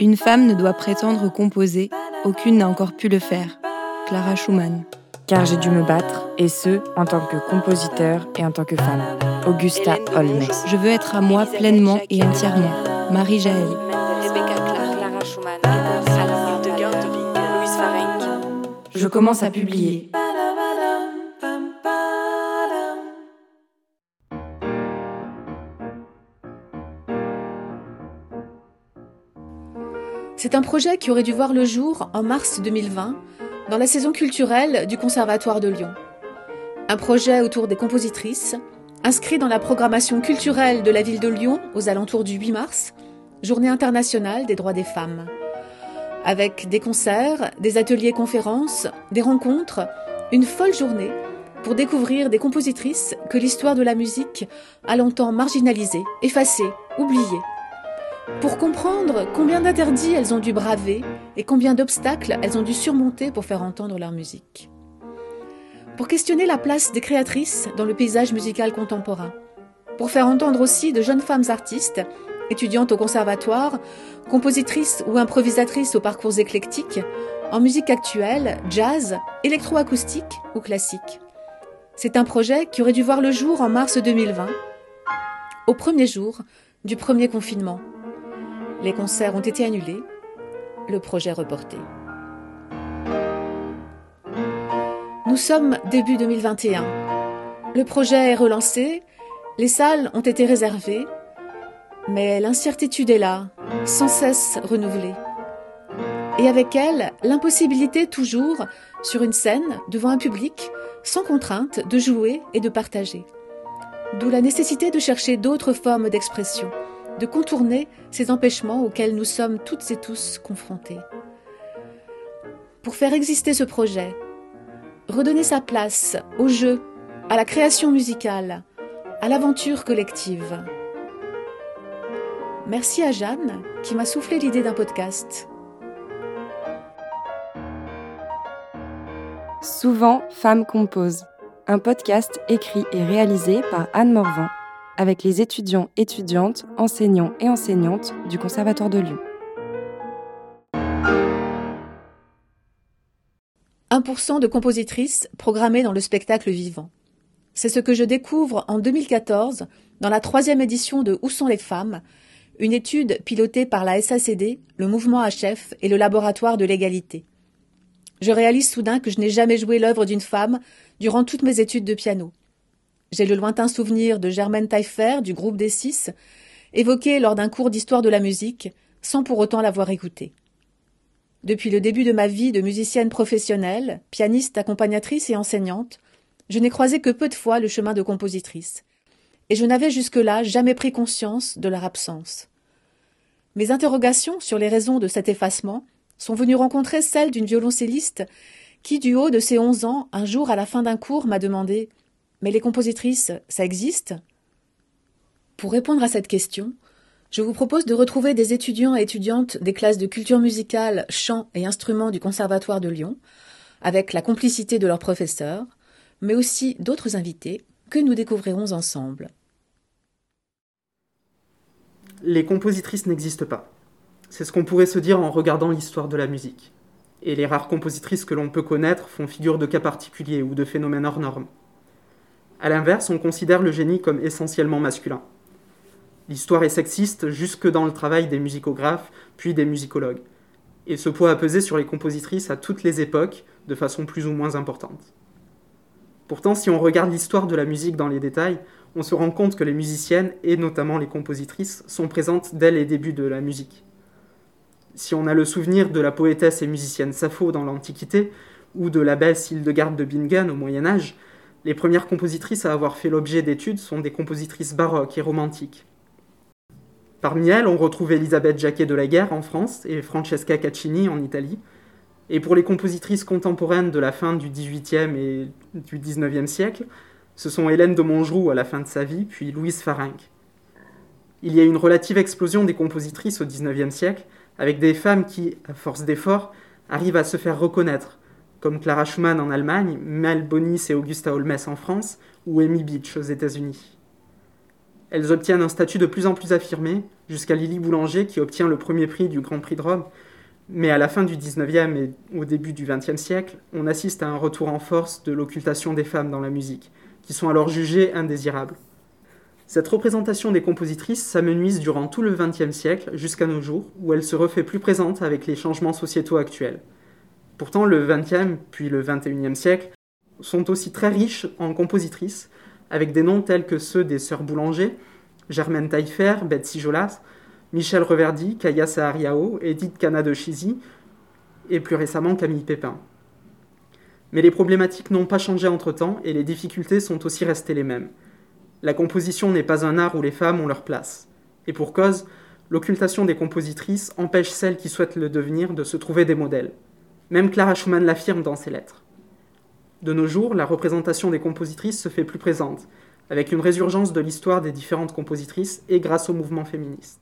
Une femme ne doit prétendre composer, aucune n'a encore pu le faire. Clara Schumann. Car j'ai dû me battre, et ce, en tant que compositeur et en tant que femme. Augusta Holmes. Je veux être à moi pleinement et entièrement. Marie Jaël. Je commence à publier. C'est un projet qui aurait dû voir le jour en mars 2020 dans la saison culturelle du Conservatoire de Lyon. Un projet autour des compositrices, inscrit dans la programmation culturelle de la ville de Lyon aux alentours du 8 mars, Journée internationale des droits des femmes. Avec des concerts, des ateliers conférences, des rencontres, une folle journée pour découvrir des compositrices que l'histoire de la musique a longtemps marginalisées, effacées, oubliées. Pour comprendre combien d'interdits elles ont dû braver et combien d'obstacles elles ont dû surmonter pour faire entendre leur musique. Pour questionner la place des créatrices dans le paysage musical contemporain. Pour faire entendre aussi de jeunes femmes artistes, étudiantes au conservatoire, compositrices ou improvisatrices aux parcours éclectiques, en musique actuelle, jazz, électroacoustique ou classique. C'est un projet qui aurait dû voir le jour en mars 2020, au premier jour du premier confinement. Les concerts ont été annulés, le projet reporté. Nous sommes début 2021. Le projet est relancé, les salles ont été réservées, mais l'incertitude est là, sans cesse renouvelée. Et avec elle, l'impossibilité toujours, sur une scène, devant un public, sans contrainte, de jouer et de partager. D'où la nécessité de chercher d'autres formes d'expression de contourner ces empêchements auxquels nous sommes toutes et tous confrontés. Pour faire exister ce projet, redonner sa place au jeu, à la création musicale, à l'aventure collective. Merci à Jeanne qui m'a soufflé l'idée d'un podcast. Souvent, Femmes composent, un podcast écrit et réalisé par Anne Morvan avec les étudiants, étudiantes, enseignants et enseignantes du Conservatoire de Lyon. 1% de compositrices programmées dans le spectacle vivant. C'est ce que je découvre en 2014 dans la troisième édition de Où sont les femmes, une étude pilotée par la SACD, le mouvement HF et le laboratoire de l'égalité. Je réalise soudain que je n'ai jamais joué l'œuvre d'une femme durant toutes mes études de piano. J'ai le lointain souvenir de Germaine Taillefer du groupe des Six, évoqué lors d'un cours d'histoire de la musique, sans pour autant l'avoir écouté. Depuis le début de ma vie de musicienne professionnelle, pianiste, accompagnatrice et enseignante, je n'ai croisé que peu de fois le chemin de compositrice, et je n'avais jusque-là jamais pris conscience de leur absence. Mes interrogations sur les raisons de cet effacement sont venues rencontrer celles d'une violoncelliste qui, du haut de ses onze ans, un jour à la fin d'un cours, m'a demandé mais les compositrices, ça existe? Pour répondre à cette question, je vous propose de retrouver des étudiants et étudiantes des classes de culture musicale, chant et instruments du Conservatoire de Lyon, avec la complicité de leurs professeurs, mais aussi d'autres invités que nous découvrirons ensemble. Les compositrices n'existent pas. C'est ce qu'on pourrait se dire en regardant l'histoire de la musique. Et les rares compositrices que l'on peut connaître font figure de cas particuliers ou de phénomènes hors normes. A l'inverse, on considère le génie comme essentiellement masculin. L'histoire est sexiste jusque dans le travail des musicographes, puis des musicologues. Et ce poids a pesé sur les compositrices à toutes les époques, de façon plus ou moins importante. Pourtant, si on regarde l'histoire de la musique dans les détails, on se rend compte que les musiciennes, et notamment les compositrices, sont présentes dès les débuts de la musique. Si on a le souvenir de la poétesse et musicienne Sappho dans l'Antiquité, ou de l'abbesse Hildegarde de Bingen au Moyen Âge, les premières compositrices à avoir fait l'objet d'études sont des compositrices baroques et romantiques. Parmi elles, on retrouve Elisabeth Jacquet de la Guerre en France et Francesca Caccini en Italie. Et pour les compositrices contemporaines de la fin du XVIIIe et du XIXe siècle, ce sont Hélène de Montgeroux à la fin de sa vie, puis Louise Farinck. Il y a une relative explosion des compositrices au XIXe siècle, avec des femmes qui, à force d'efforts, arrivent à se faire reconnaître, comme Clara Schumann en Allemagne, Mel Bonis et Augusta Holmes en France, ou Amy Beach aux États-Unis. Elles obtiennent un statut de plus en plus affirmé, jusqu'à Lily Boulanger qui obtient le premier prix du Grand Prix de Rome. Mais à la fin du XIXe et au début du XXe siècle, on assiste à un retour en force de l'occultation des femmes dans la musique, qui sont alors jugées indésirables. Cette représentation des compositrices s'amenuise durant tout le XXe siècle jusqu'à nos jours, où elle se refait plus présente avec les changements sociétaux actuels. Pourtant, le XXe puis le XXIe siècle sont aussi très riches en compositrices, avec des noms tels que ceux des sœurs Boulanger, Germaine Taillefer, Betsy Jolas, Michel Reverdy, Kaya Sahariao, Edith Cana de et plus récemment Camille Pépin. Mais les problématiques n'ont pas changé entre-temps et les difficultés sont aussi restées les mêmes. La composition n'est pas un art où les femmes ont leur place. Et pour cause, l'occultation des compositrices empêche celles qui souhaitent le devenir de se trouver des modèles. Même Clara Schumann l'affirme dans ses lettres. De nos jours, la représentation des compositrices se fait plus présente, avec une résurgence de l'histoire des différentes compositrices et grâce au mouvement féministe.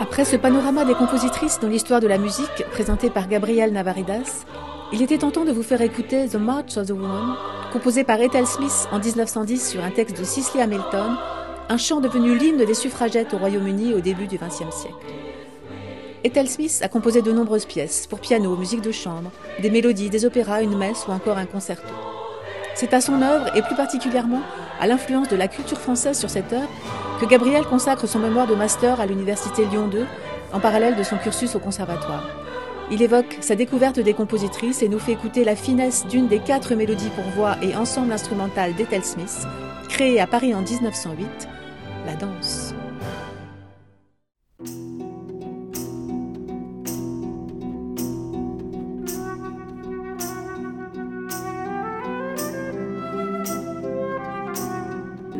Après ce panorama des compositrices dans l'histoire de la musique, présenté par Gabriel Navaridas, il était tentant de vous faire écouter The March of the Woman, composé par Ethel Smith en 1910 sur un texte de Cicely Hamilton, un chant devenu l'hymne des suffragettes au Royaume-Uni au début du XXe siècle. Ethel Smith a composé de nombreuses pièces pour piano, musique de chambre, des mélodies, des opéras, une messe ou encore un concerto. C'est à son œuvre, et plus particulièrement à l'influence de la culture française sur cette œuvre, que Gabriel consacre son mémoire de master à l'Université Lyon 2, en parallèle de son cursus au conservatoire. Il évoque sa découverte des compositrices et nous fait écouter la finesse d'une des quatre mélodies pour voix et ensemble instrumental d'Ethel Smith, créée à Paris en 1908, la danse.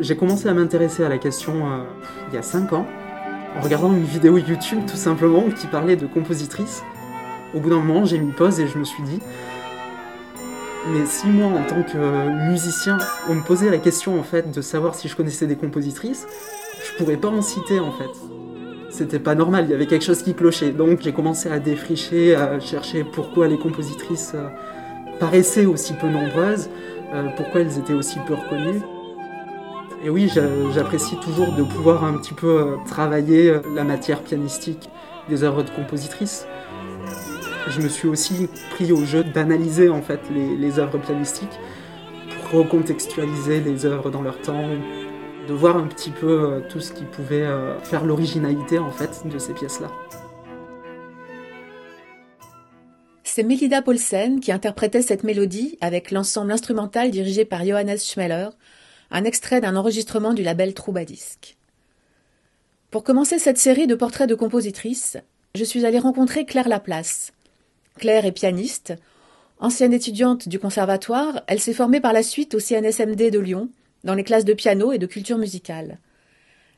J'ai commencé à m'intéresser à la question euh, il y a 5 ans, en regardant une vidéo YouTube tout simplement qui parlait de compositrices. Au bout d'un moment, j'ai mis pause et je me suis dit, mais si moi, en tant que musicien, on me posait la question en fait de savoir si je connaissais des compositrices, je pourrais pas en citer en fait. C'était pas normal, il y avait quelque chose qui clochait. Donc j'ai commencé à défricher, à chercher pourquoi les compositrices euh, paraissaient aussi peu nombreuses, euh, pourquoi elles étaient aussi peu reconnues. Et oui, j'apprécie toujours de pouvoir un petit peu euh, travailler la matière pianistique des œuvres de compositrices. Je me suis aussi pris au jeu d'analyser en fait les, œuvres pianistiques pour recontextualiser les œuvres dans leur temps, de voir un petit peu euh, tout ce qui pouvait euh, faire l'originalité en fait de ces pièces-là. C'est Melida Paulsen qui interprétait cette mélodie avec l'ensemble instrumental dirigé par Johannes Schmeller, un extrait d'un enregistrement du label Troubadisc. Pour commencer cette série de portraits de compositrices, je suis allée rencontrer Claire Laplace, Claire est pianiste. Ancienne étudiante du conservatoire, elle s'est formée par la suite au CNSMD de Lyon, dans les classes de piano et de culture musicale.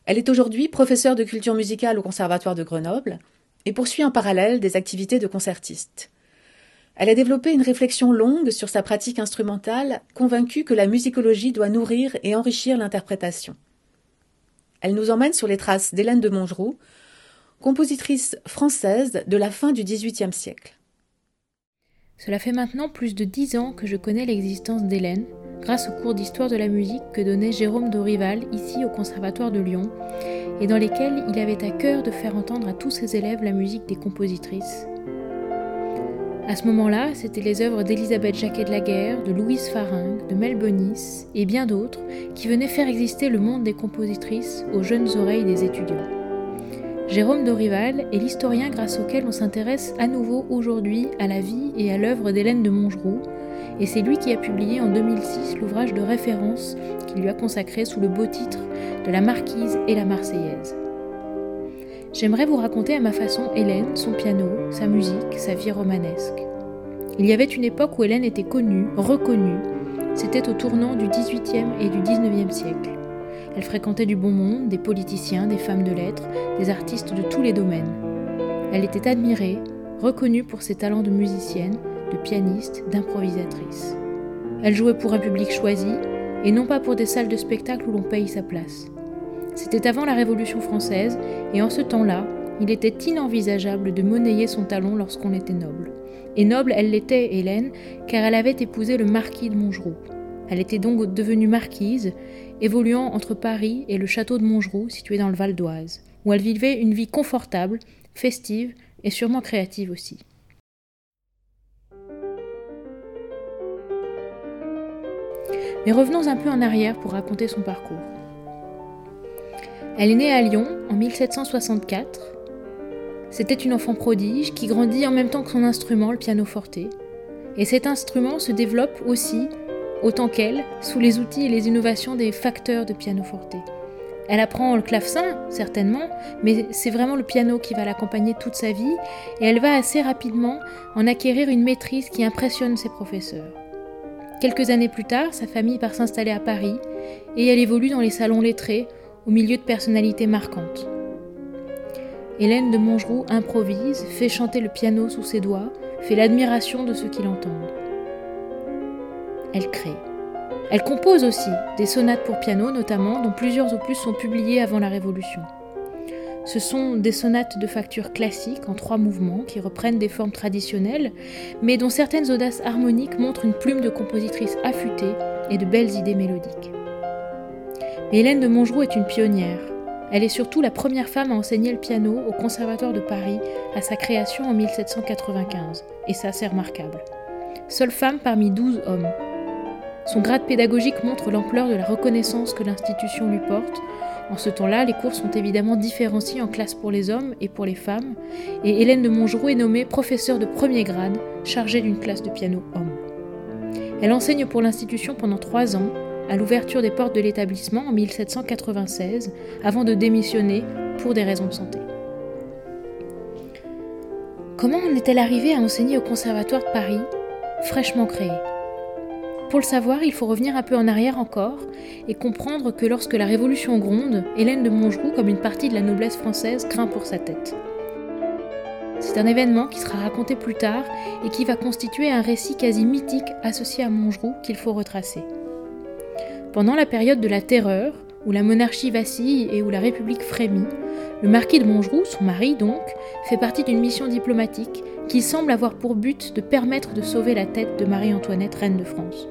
Elle est aujourd'hui professeure de culture musicale au Conservatoire de Grenoble et poursuit en parallèle des activités de concertiste. Elle a développé une réflexion longue sur sa pratique instrumentale, convaincue que la musicologie doit nourrir et enrichir l'interprétation. Elle nous emmène sur les traces d'Hélène de Mongeroux, compositrice française de la fin du XVIIIe siècle. Cela fait maintenant plus de dix ans que je connais l'existence d'Hélène, grâce aux cours d'histoire de la musique que donnait Jérôme Dorival ici au Conservatoire de Lyon, et dans lesquels il avait à cœur de faire entendre à tous ses élèves la musique des compositrices. À ce moment-là, c'étaient les œuvres d'Elisabeth Jacquet de la Guerre, de Louise Faringue, de Mel Bonis et bien d'autres qui venaient faire exister le monde des compositrices aux jeunes oreilles des étudiants. Jérôme Dorival est l'historien grâce auquel on s'intéresse à nouveau aujourd'hui à la vie et à l'œuvre d'Hélène de Mongeroux, et c'est lui qui a publié en 2006 l'ouvrage de référence qu'il lui a consacré sous le beau titre de La Marquise et la Marseillaise. J'aimerais vous raconter à ma façon Hélène, son piano, sa musique, sa vie romanesque. Il y avait une époque où Hélène était connue, reconnue. C'était au tournant du XVIIIe et du XIXe siècle. Elle fréquentait du bon monde, des politiciens, des femmes de lettres, des artistes de tous les domaines. Elle était admirée, reconnue pour ses talents de musicienne, de pianiste, d'improvisatrice. Elle jouait pour un public choisi, et non pas pour des salles de spectacle où l'on paye sa place. C'était avant la Révolution française, et en ce temps-là, il était inenvisageable de monnayer son talon lorsqu'on était noble. Et noble, elle l'était, Hélène, car elle avait épousé le marquis de Montgeroux. Elle était donc devenue marquise, évoluant entre Paris et le château de Montgeroux, situé dans le Val d'Oise, où elle vivait une vie confortable, festive et sûrement créative aussi. Mais revenons un peu en arrière pour raconter son parcours. Elle est née à Lyon en 1764. C'était une enfant prodige qui grandit en même temps que son instrument, le pianoforte. Et cet instrument se développe aussi, autant qu'elle, sous les outils et les innovations des facteurs de pianoforte. Elle apprend le clavecin, certainement, mais c'est vraiment le piano qui va l'accompagner toute sa vie, et elle va assez rapidement en acquérir une maîtrise qui impressionne ses professeurs. Quelques années plus tard, sa famille part s'installer à Paris, et elle évolue dans les salons lettrés au milieu de personnalités marquantes. Hélène de Montgeroux improvise, fait chanter le piano sous ses doigts, fait l'admiration de ceux qui l'entendent. Elle crée. Elle compose aussi des sonates pour piano notamment, dont plusieurs opus sont publiés avant la Révolution. Ce sont des sonates de facture classique en trois mouvements qui reprennent des formes traditionnelles, mais dont certaines audaces harmoniques montrent une plume de compositrice affûtée et de belles idées mélodiques. Hélène de Montgeroux est une pionnière. Elle est surtout la première femme à enseigner le piano au Conservatoire de Paris à sa création en 1795, et ça c'est remarquable. Seule femme parmi douze hommes. Son grade pédagogique montre l'ampleur de la reconnaissance que l'institution lui porte. En ce temps-là, les cours sont évidemment différenciés en classes pour les hommes et pour les femmes, et Hélène de Montgeroux est nommée professeure de premier grade, chargée d'une classe de piano homme. Elle enseigne pour l'institution pendant trois ans à l'ouverture des portes de l'établissement en 1796, avant de démissionner pour des raisons de santé. Comment en est-elle arrivée à enseigner au Conservatoire de Paris, fraîchement créé? Pour le savoir, il faut revenir un peu en arrière encore et comprendre que lorsque la Révolution gronde, Hélène de Montgeroux, comme une partie de la noblesse française, craint pour sa tête. C'est un événement qui sera raconté plus tard et qui va constituer un récit quasi mythique associé à Montgeroux qu'il faut retracer. Pendant la période de la Terreur, où la monarchie vacille et où la République frémit, le marquis de Montgeroux, son mari donc, fait partie d'une mission diplomatique qui semble avoir pour but de permettre de sauver la tête de Marie-Antoinette, reine de France.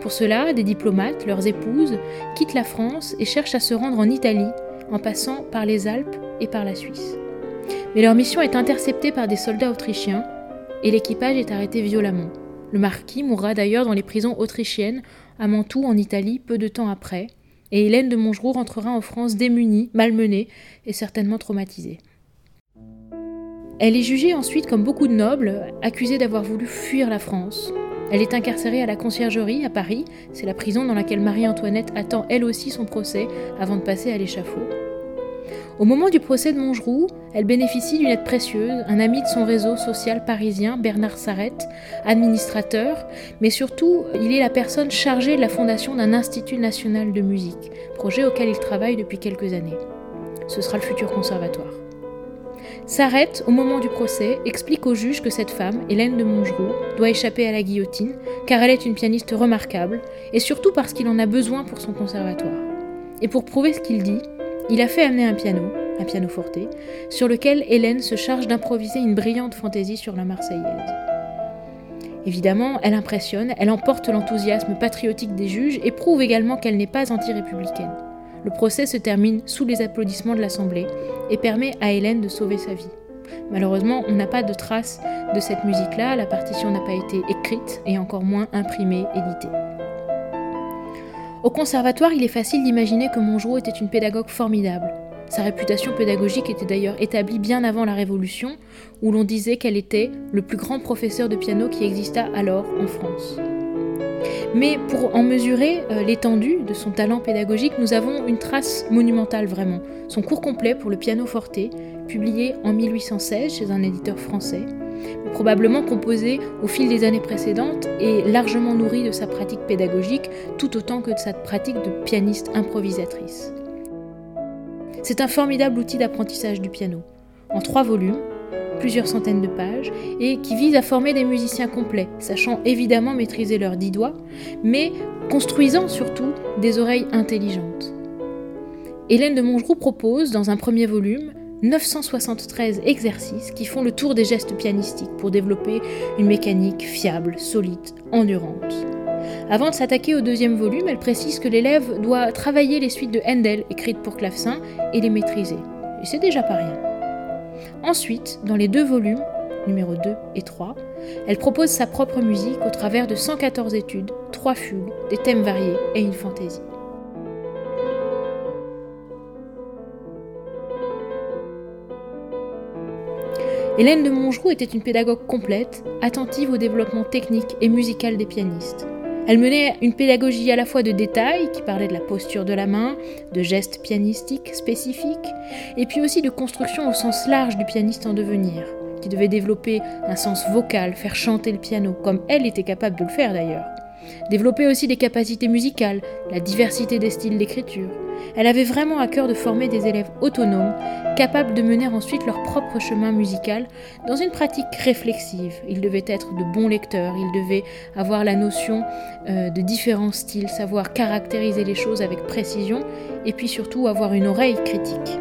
Pour cela, des diplomates, leurs épouses, quittent la France et cherchent à se rendre en Italie, en passant par les Alpes et par la Suisse. Mais leur mission est interceptée par des soldats autrichiens et l'équipage est arrêté violemment. Le marquis mourra d'ailleurs dans les prisons autrichiennes à Mantoue en Italie peu de temps après, et Hélène de Montgeroux rentrera en France démunie, malmenée et certainement traumatisée. Elle est jugée ensuite comme beaucoup de nobles, accusée d'avoir voulu fuir la France. Elle est incarcérée à la conciergerie à Paris, c'est la prison dans laquelle Marie-Antoinette attend elle aussi son procès avant de passer à l'échafaud. Au moment du procès de Montgeroux, elle bénéficie d'une aide précieuse, un ami de son réseau social parisien, Bernard Sarrette, administrateur, mais surtout, il est la personne chargée de la fondation d'un Institut national de musique, projet auquel il travaille depuis quelques années. Ce sera le futur conservatoire. Sarrette, au moment du procès, explique au juge que cette femme, Hélène de Montgeroux, doit échapper à la guillotine, car elle est une pianiste remarquable, et surtout parce qu'il en a besoin pour son conservatoire. Et pour prouver ce qu'il dit, il a fait amener un piano, un piano forte, sur lequel Hélène se charge d'improviser une brillante fantaisie sur la Marseillaise. Évidemment, elle impressionne, elle emporte l'enthousiasme patriotique des juges et prouve également qu'elle n'est pas anti-républicaine. Le procès se termine sous les applaudissements de l'Assemblée et permet à Hélène de sauver sa vie. Malheureusement, on n'a pas de traces de cette musique-là, la partition n'a pas été écrite et encore moins imprimée, éditée. Au conservatoire, il est facile d'imaginer que Montgeroux était une pédagogue formidable. Sa réputation pédagogique était d'ailleurs établie bien avant la Révolution, où l'on disait qu'elle était le plus grand professeur de piano qui exista alors en France. Mais pour en mesurer euh, l'étendue de son talent pédagogique, nous avons une trace monumentale vraiment. Son cours complet pour le piano forte, publié en 1816 chez un éditeur français, probablement composé au fil des années précédentes et largement nourri de sa pratique pédagogique tout autant que de sa pratique de pianiste improvisatrice. C'est un formidable outil d'apprentissage du piano, en trois volumes, plusieurs centaines de pages, et qui vise à former des musiciens complets, sachant évidemment maîtriser leurs dix doigts, mais construisant surtout des oreilles intelligentes. Hélène de Montgeroux propose, dans un premier volume, 973 exercices qui font le tour des gestes pianistiques pour développer une mécanique fiable, solide, endurante. Avant de s'attaquer au deuxième volume, elle précise que l'élève doit travailler les suites de Handel écrites pour clavecin et les maîtriser. Et c'est déjà pas rien. Ensuite, dans les deux volumes, numéro 2 et 3, elle propose sa propre musique au travers de 114 études, 3 fugues, des thèmes variés et une fantaisie. Hélène de Mongeroux était une pédagogue complète, attentive au développement technique et musical des pianistes. Elle menait une pédagogie à la fois de détails, qui parlait de la posture de la main, de gestes pianistiques spécifiques, et puis aussi de construction au sens large du pianiste en devenir, qui devait développer un sens vocal, faire chanter le piano, comme elle était capable de le faire d'ailleurs. Développer aussi des capacités musicales, la diversité des styles d'écriture. Elle avait vraiment à cœur de former des élèves autonomes, capables de mener ensuite leur propre chemin musical dans une pratique réflexive. Ils devaient être de bons lecteurs, ils devaient avoir la notion euh, de différents styles, savoir caractériser les choses avec précision et puis surtout avoir une oreille critique.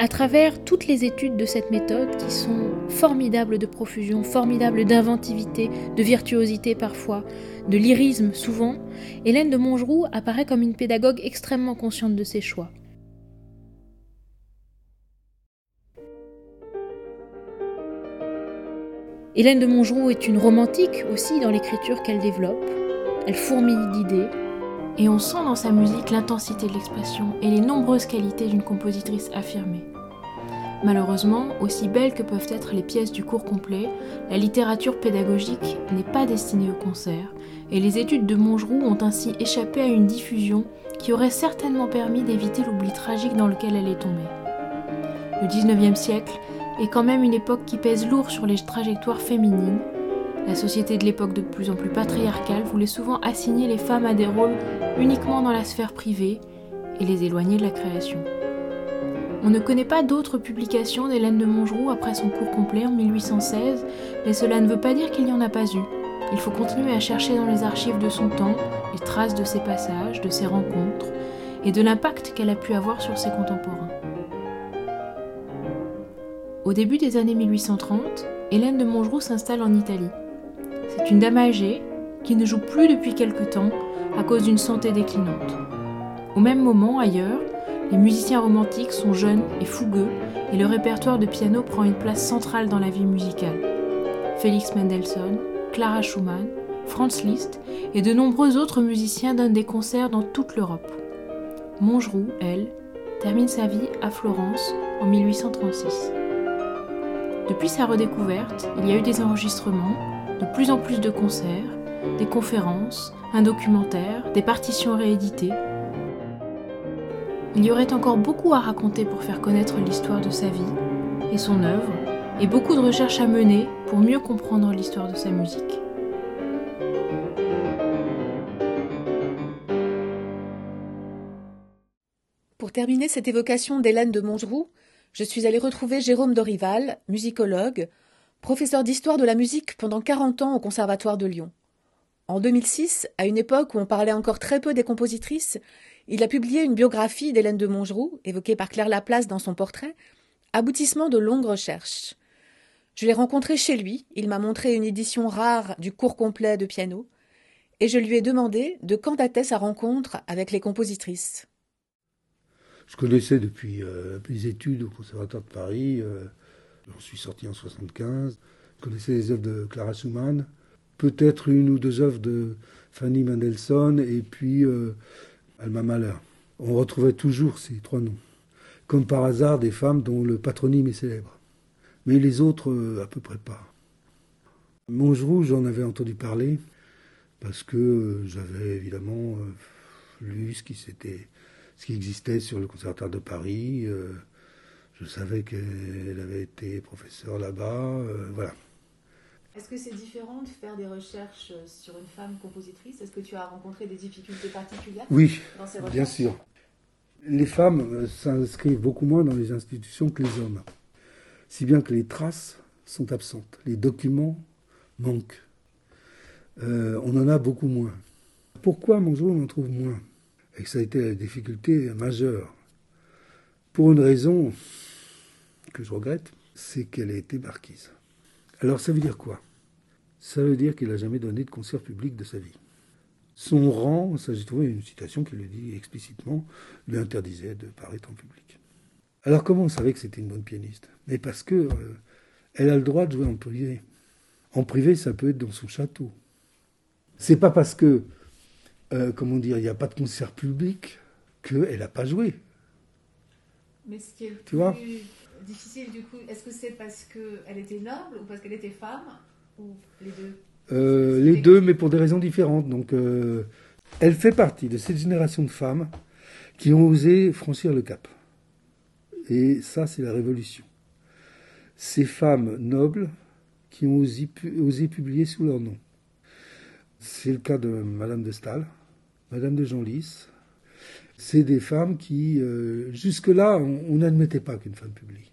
À travers toutes les études de cette méthode qui sont formidables de profusion, formidables d'inventivité, de virtuosité parfois, de lyrisme souvent, Hélène de Mongeroux apparaît comme une pédagogue extrêmement consciente de ses choix. Hélène de Mongeroux est une romantique aussi dans l'écriture qu'elle développe. Elle fourmille d'idées, et on sent dans sa musique l'intensité de l'expression et les nombreuses qualités d'une compositrice affirmée. Malheureusement, aussi belles que peuvent être les pièces du cours complet, la littérature pédagogique n'est pas destinée au concert, et les études de Mongeroux ont ainsi échappé à une diffusion qui aurait certainement permis d'éviter l'oubli tragique dans lequel elle est tombée. Le 19e siècle est quand même une époque qui pèse lourd sur les trajectoires féminines, la société de l'époque de plus en plus patriarcale voulait souvent assigner les femmes à des rôles uniquement dans la sphère privée et les éloigner de la création. On ne connaît pas d'autres publications d'Hélène de Mongeroux après son cours complet en 1816, mais cela ne veut pas dire qu'il n'y en a pas eu. Il faut continuer à chercher dans les archives de son temps les traces de ses passages, de ses rencontres et de l'impact qu'elle a pu avoir sur ses contemporains. Au début des années 1830, Hélène de Mongeroux s'installe en Italie. C'est une dame âgée qui ne joue plus depuis quelque temps à cause d'une santé déclinante. Au même moment, ailleurs, les musiciens romantiques sont jeunes et fougueux et le répertoire de piano prend une place centrale dans la vie musicale. Félix Mendelssohn, Clara Schumann, Franz Liszt et de nombreux autres musiciens donnent des concerts dans toute l'Europe. Mongeroux, elle, termine sa vie à Florence en 1836. Depuis sa redécouverte, il y a eu des enregistrements, de plus en plus de concerts, des conférences, un documentaire, des partitions rééditées. Il y aurait encore beaucoup à raconter pour faire connaître l'histoire de sa vie et son œuvre, et beaucoup de recherches à mener pour mieux comprendre l'histoire de sa musique. Pour terminer cette évocation d'Hélène de Mongeroux, je suis allée retrouver Jérôme Dorival, musicologue, professeur d'histoire de la musique pendant 40 ans au Conservatoire de Lyon. En 2006, à une époque où on parlait encore très peu des compositrices, il a publié une biographie d'Hélène de Mongeroux, évoquée par Claire Laplace dans son portrait, aboutissement de longues recherches. Je l'ai rencontré chez lui, il m'a montré une édition rare du cours complet de piano, et je lui ai demandé de quand datait sa rencontre avec les compositrices. Je connaissais depuis euh, mes études au Conservatoire de Paris. Euh, J'en suis sorti en 75. Je connaissais les œuvres de Clara Schumann, peut-être une ou deux œuvres de Fanny Mendelssohn et puis euh, Alma Mahler. On retrouvait toujours ces trois noms. Comme par hasard, des femmes dont le patronyme est célèbre. Mais les autres, euh, à peu près pas. Mongeroux, j'en avais entendu parler parce que euh, j'avais évidemment lu ce qui, ce qui existait sur le Conservatoire de Paris. Je savais qu'elle avait été professeure là-bas, euh, voilà. Est-ce que c'est différent de faire des recherches sur une femme compositrice? Est-ce que tu as rencontré des difficultés particulières Oui, bien sûr. Les femmes euh, s'inscrivent beaucoup moins dans les institutions que les hommes. Si bien que les traces sont absentes, les documents manquent. Euh, on en a beaucoup moins. Pourquoi, mon on en trouve moins? Et que ça a été la difficulté majeure Pour une raison que je regrette, c'est qu'elle a été marquise. Alors ça veut dire quoi? Ça veut dire qu'elle n'a jamais donné de concert public de sa vie. Son rang, ça j'ai trouvé une citation qui le dit explicitement, lui interdisait de paraître en public. Alors comment on savait que c'était une bonne pianiste? Mais parce que euh, elle a le droit de jouer en privé. En privé, ça peut être dans son château. C'est pas parce que, euh, comment dire, il n'y a pas de concert public qu'elle n'a pas joué. Mais ce qui est le Tu vois? plus difficile du coup, est-ce que c'est parce qu'elle était noble ou parce qu'elle était femme? Les deux Euh, les deux, mais pour des raisons différentes. Donc, euh, elle fait partie de cette génération de femmes qui ont osé franchir le cap. Et ça, c'est la révolution. Ces femmes nobles qui ont osé, pu- osé publier sous leur nom. C'est le cas de Madame de Staël, Madame de Genlis. C'est des femmes qui, euh, jusque-là, on on n'admettait pas qu'une femme publie.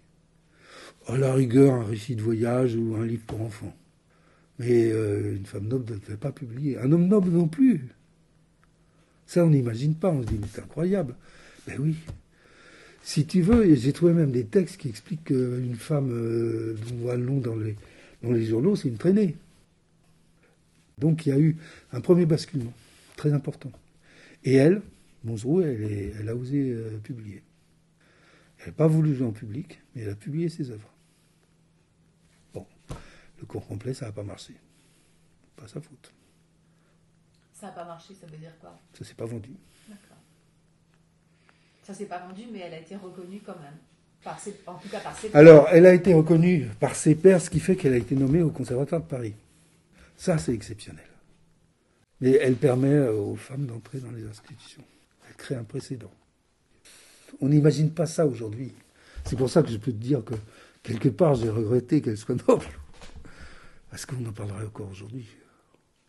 À la rigueur, un récit de voyage ou un livre pour enfants. Mais euh, une femme noble ne devait pas publier. Un homme noble non plus. Ça, on n'imagine pas. On se dit, mais c'est incroyable. Ben oui. Si tu veux, j'ai trouvé même des textes qui expliquent qu'une femme euh, dont on voit le dans les, journaux, c'est une traînée. Donc il y a eu un premier basculement, très important. Et elle, est- elle a osé euh, publier. Elle n'a pas voulu jouer en public, mais elle a publié ses œuvres. Le cours complet, ça n'a pas marché. Pas sa faute. Ça n'a pas marché, ça veut dire quoi? Ça s'est pas vendu. D'accord. Ça s'est pas vendu, mais elle a été reconnue quand même. Par ses- en tout cas par ses Alors, elle a été reconnue par ses pairs, ce qui fait qu'elle a été nommée au Conservatoire de Paris. Ça, c'est exceptionnel. Mais elle permet aux femmes d'entrer dans les institutions. Elle crée un précédent. On n'imagine pas ça aujourd'hui. C'est pour ça que je peux te dire que, quelque part, j'ai regretté qu'elle soit noble. Parce qu'on en parlerait encore aujourd'hui.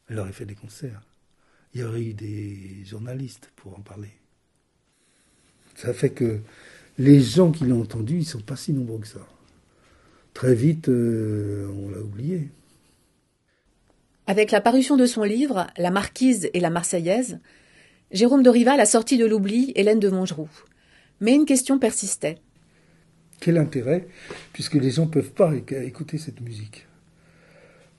Elle aurait fait des concerts. Il y aurait eu des journalistes pour en parler. Ça fait que les gens qui l'ont entendu, ils sont pas si nombreux que ça. Très vite, euh, on l'a oublié. Avec la parution de son livre La Marquise et la Marseillaise, Jérôme de Rival a sorti de l'oubli Hélène de Montgeroux. Mais une question persistait. Quel intérêt, puisque les gens ne peuvent pas éc- écouter cette musique?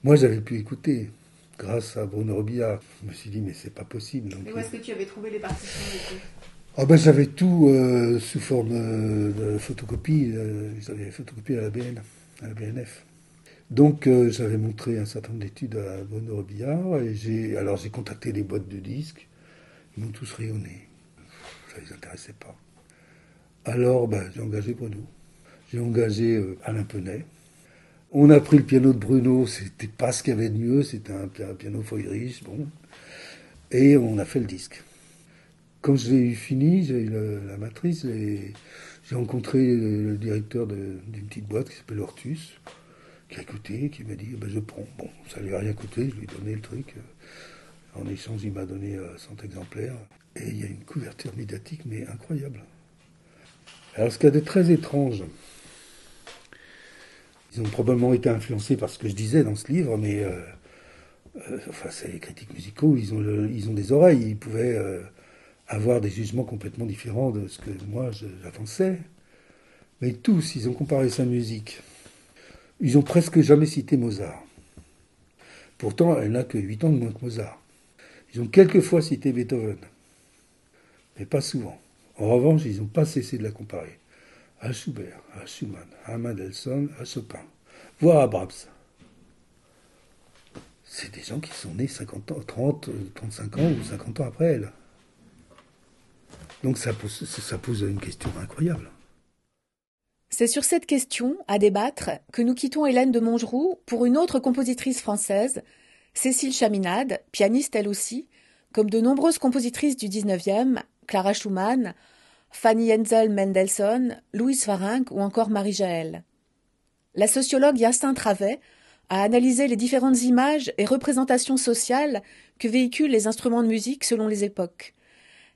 Moi, j'avais pu écouter, grâce à Bruno Robillard. Je me suis dit, mais c'est pas possible. Donc, que tu avais trouvé les partitions Ah ben, j'avais tout euh, sous forme euh, de photocopie. euh, j'avais photocopié à la BN, à la BNF. Donc euh, j'avais montré un certain nombre d'études à Bruno Robillard et j'ai alors j'ai contacté les boîtes de disques. Ils m'ont tous rayonné. Ça les intéressait pas. Alors ben, j'ai engagé Bruno. J'ai engagé euh, Alain Penet. On a pris le piano de Bruno, c'était pas ce qu'il y avait de mieux, c'était un, pi- un piano Feuerich, bon. Et on a fait le disque. Quand je l'ai eu fini, j'ai eu le- la matrice, j'ai rencontré le, directeur d'une petite boîte qui s'appelle Hortus, qui a écouté, qui m'a dit ben, je prends. Bon, ça lui a rien coûté, je lui ai donné le truc. En échange, il m'a donné euh, 100 exemplaires. Et il y a une couverture médiatique, mais incroyable. Alors, ce qu'il y a de très étrange, ils ont probablement été influencés par ce que je disais dans ce livre, mais euh, euh, enfin, c'est les critiques musicaux, ils ont, ils ont des oreilles, ils pouvaient euh, avoir des jugements complètement différents de ce que moi j'avançais. Mais tous, ils ont comparé sa musique. Ils ont presque jamais cité Mozart. Pourtant, elle n'a que 8 ans de moins que Mozart. Ils ont quelquefois cité Beethoven, mais pas souvent. En revanche, ils n'ont pas cessé de la comparer à Schubert, à Schumann, à Mendelssohn, à Chopin, voire à Brahms. C'est des gens qui sont nés 50 ans, 30, euh, 35 ans ou 50 ans après elle. Donc ça pose, ça pose une question incroyable. C'est sur cette question, à débattre, que nous quittons Hélène de Montgeroux pour une autre compositrice française, Cécile Chaminade, pianiste elle aussi, comme de nombreuses compositrices du XIXe, Clara Schumann, Fanny Hensel Mendelssohn, Louise Farinck ou encore Marie Jaël. La sociologue Yastin Travet a analysé les différentes images et représentations sociales que véhiculent les instruments de musique selon les époques.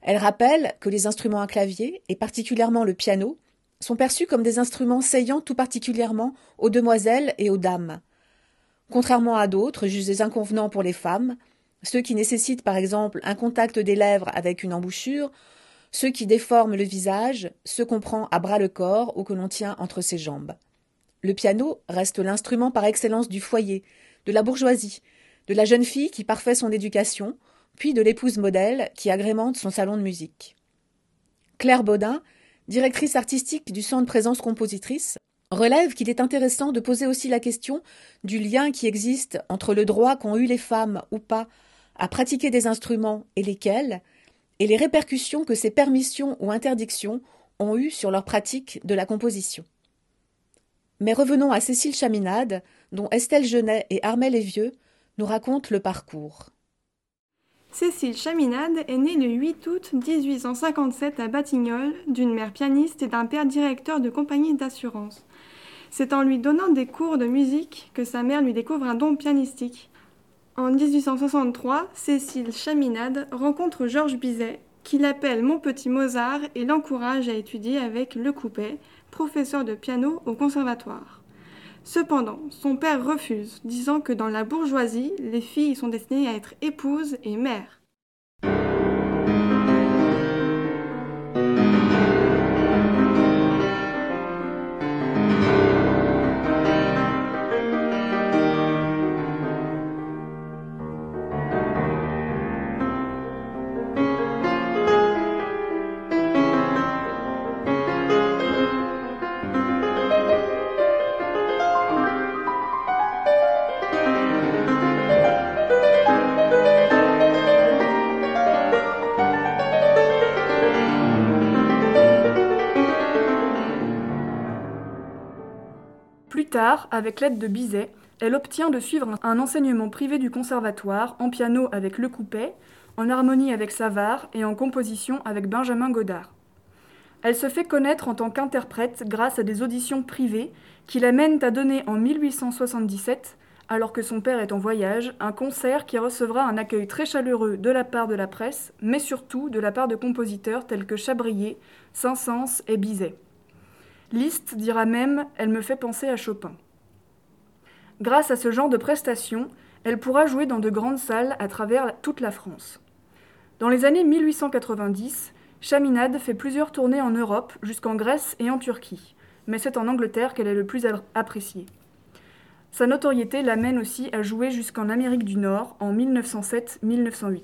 Elle rappelle que les instruments à clavier, et particulièrement le piano, sont perçus comme des instruments saillants tout particulièrement aux demoiselles et aux dames. Contrairement à d'autres jugés inconvenants pour les femmes, ceux qui nécessitent par exemple un contact des lèvres avec une embouchure, ceux qui déforment le visage, ceux qu'on prend à bras le corps ou que l'on tient entre ses jambes. Le piano reste l'instrument par excellence du foyer, de la bourgeoisie, de la jeune fille qui parfait son éducation, puis de l'épouse modèle qui agrémente son salon de musique. Claire Baudin, directrice artistique du Centre Présence Compositrice, relève qu'il est intéressant de poser aussi la question du lien qui existe entre le droit qu'ont eu les femmes ou pas à pratiquer des instruments et lesquels, et les répercussions que ces permissions ou interdictions ont eues sur leur pratique de la composition. Mais revenons à Cécile Chaminade, dont Estelle Genet et Armel Vieux nous racontent le parcours. Cécile Chaminade est née le 8 août 1857 à Batignolles d'une mère pianiste et d'un père directeur de compagnie d'assurance. C'est en lui donnant des cours de musique que sa mère lui découvre un don pianistique. En 1863, Cécile Chaminade rencontre Georges Bizet, qui l'appelle mon petit Mozart et l'encourage à étudier avec Le Coupet, professeur de piano au conservatoire. Cependant, son père refuse, disant que dans la bourgeoisie, les filles sont destinées à être épouses et mères. Avec l'aide de Bizet, elle obtient de suivre un enseignement privé du conservatoire en piano avec Le Coupet, en harmonie avec Savard et en composition avec Benjamin Godard. Elle se fait connaître en tant qu'interprète grâce à des auditions privées qui l'amènent à donner en 1877, alors que son père est en voyage, un concert qui recevra un accueil très chaleureux de la part de la presse, mais surtout de la part de compositeurs tels que Chabrier, Saint-Saëns et Bizet. Liszt dira même Elle me fait penser à Chopin. Grâce à ce genre de prestations, elle pourra jouer dans de grandes salles à travers toute la France. Dans les années 1890, Chaminade fait plusieurs tournées en Europe, jusqu'en Grèce et en Turquie, mais c'est en Angleterre qu'elle est le plus appréciée. Sa notoriété l'amène aussi à jouer jusqu'en Amérique du Nord en 1907-1908.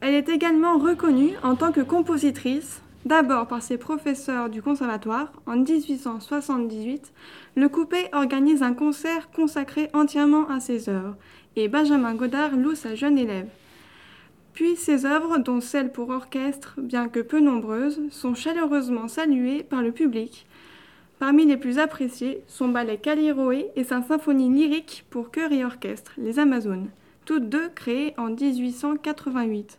Elle est également reconnue en tant que compositrice, D'abord par ses professeurs du conservatoire, en 1878, le Coupé organise un concert consacré entièrement à ses œuvres, et Benjamin Godard loue sa jeune élève. Puis ses œuvres, dont celles pour orchestre, bien que peu nombreuses, sont chaleureusement saluées par le public. Parmi les plus appréciés, son ballet Caliroé et sa symphonie lyrique pour chœur et orchestre, Les Amazones, toutes deux créées en 1888.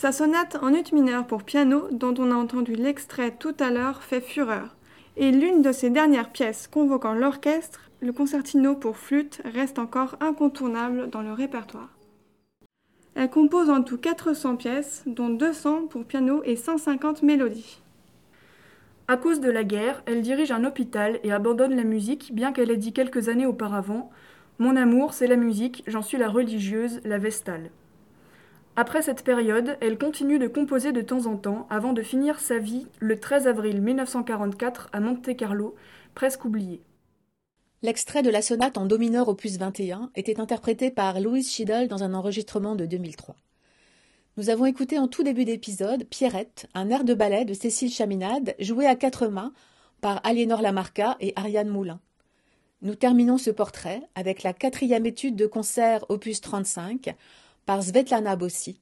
Sa sonate en ut mineur pour piano, dont on a entendu l'extrait tout à l'heure, fait fureur. Et l'une de ses dernières pièces convoquant l'orchestre, le concertino pour flûte, reste encore incontournable dans le répertoire. Elle compose en tout 400 pièces, dont 200 pour piano et 150 mélodies. À cause de la guerre, elle dirige un hôpital et abandonne la musique, bien qu'elle ait dit quelques années auparavant Mon amour, c'est la musique, j'en suis la religieuse, la vestale. Après cette période, elle continue de composer de temps en temps avant de finir sa vie le 13 avril 1944 à Monte-Carlo, presque oubliée. L'extrait de la sonate en do mineur opus 21 était interprété par Louise Schiedel dans un enregistrement de 2003. Nous avons écouté en tout début d'épisode Pierrette, un air de ballet de Cécile Chaminade, joué à quatre mains par Aliénor Lamarca et Ariane Moulin. Nous terminons ce portrait avec la quatrième étude de concert opus 35 par Svetlana Bossi.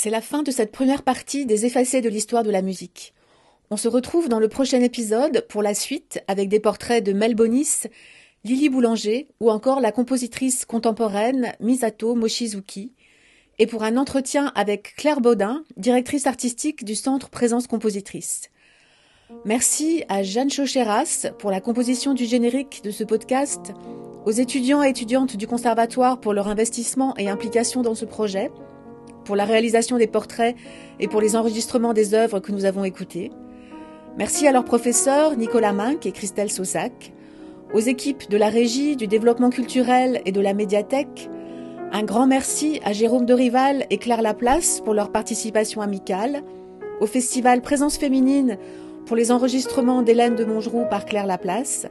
C'est la fin de cette première partie des effacés de l'histoire de la musique. On se retrouve dans le prochain épisode pour la suite avec des portraits de Mel Bonis, Lily Boulanger ou encore la compositrice contemporaine Misato Mochizuki et pour un entretien avec Claire Baudin, directrice artistique du Centre Présence Compositrice. Merci à Jeanne Chaucheras pour la composition du générique de ce podcast, aux étudiants et étudiantes du conservatoire pour leur investissement et implication dans ce projet, pour la réalisation des portraits et pour les enregistrements des œuvres que nous avons écoutées. Merci à leurs professeurs Nicolas Minck et Christelle Saussac, aux équipes de la régie, du développement culturel et de la médiathèque. Un grand merci à Jérôme de Rival et Claire Laplace pour leur participation amicale, au festival Présence féminine pour les enregistrements d'Hélène de Mongeroux par Claire Laplace,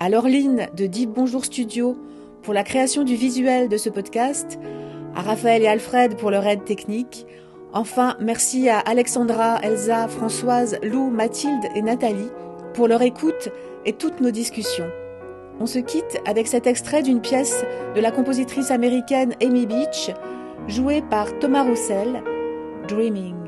à Laureline de Deep Bonjour Studio pour la création du visuel de ce podcast, à Raphaël et Alfred pour leur aide technique, enfin merci à Alexandra, Elsa, Françoise, Lou, Mathilde et Nathalie pour leur écoute et toutes nos discussions. On se quitte avec cet extrait d'une pièce de la compositrice américaine Amy Beach, jouée par Thomas Roussel, Dreaming.